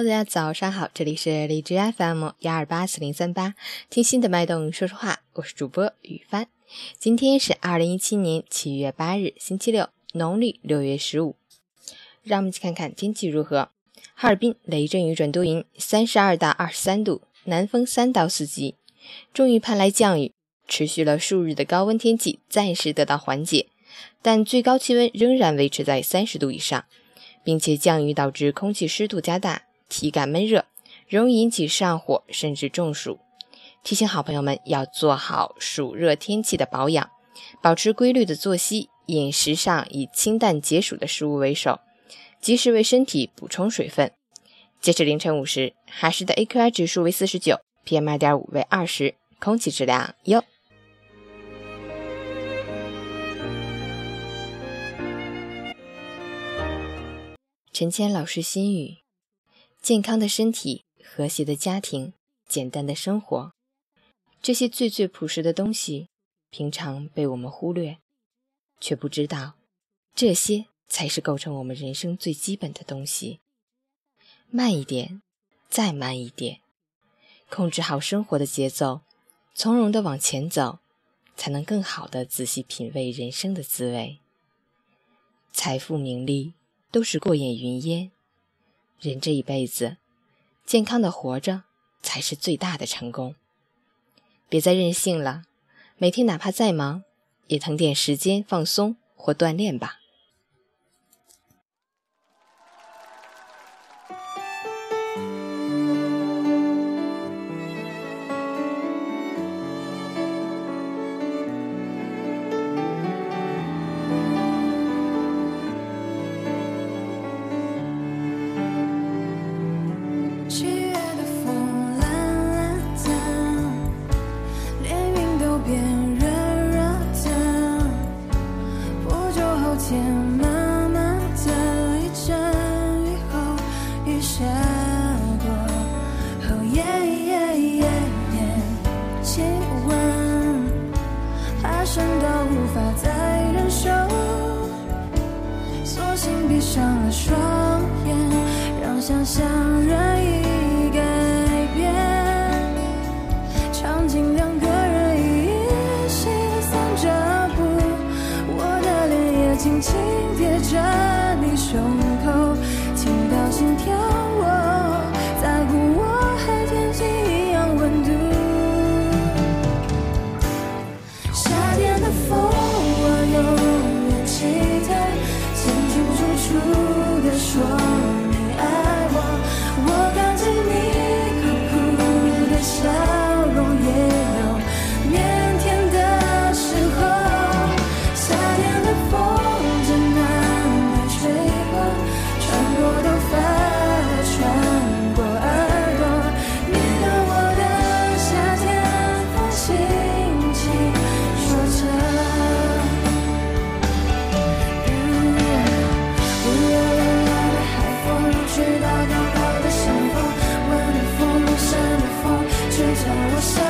大家早上好，这里是荔枝 FM 幺二八四零三八，听心的脉动说说话，我是主播雨帆。今天是二零一七年七月八日，星期六，农历六月十五。让我们一起看看天气如何。哈尔滨雷阵雨转多云，三十二到二十三度，南风三到四级。终于盼来降雨，持续了数日的高温天气暂时得到缓解，但最高气温仍然维持在三十度以上。并且降雨导致空气湿度加大，体感闷热，容易引起上火甚至中暑。提醒好朋友们要做好暑热天气的保养，保持规律的作息，饮食上以清淡解暑的食物为首，及时为身体补充水分。截至凌晨五时，海市的 AQI 指数为四十九，PM 二点五为二十，空气质量优。陈谦老师心语：健康的身体、和谐的家庭、简单的生活，这些最最朴实的东西，平常被我们忽略，却不知道，这些才是构成我们人生最基本的东西。慢一点，再慢一点，控制好生活的节奏，从容的往前走，才能更好的仔细品味人生的滋味。财富、名利。都是过眼云烟，人这一辈子，健康的活着才是最大的成功。别再任性了，每天哪怕再忙，也腾点时间放松或锻炼吧。请闭上了双眼，让想象任意改变，场景两个人一起散着步，我的脸也轻轻贴着你胸口，听到心跳。说。跳。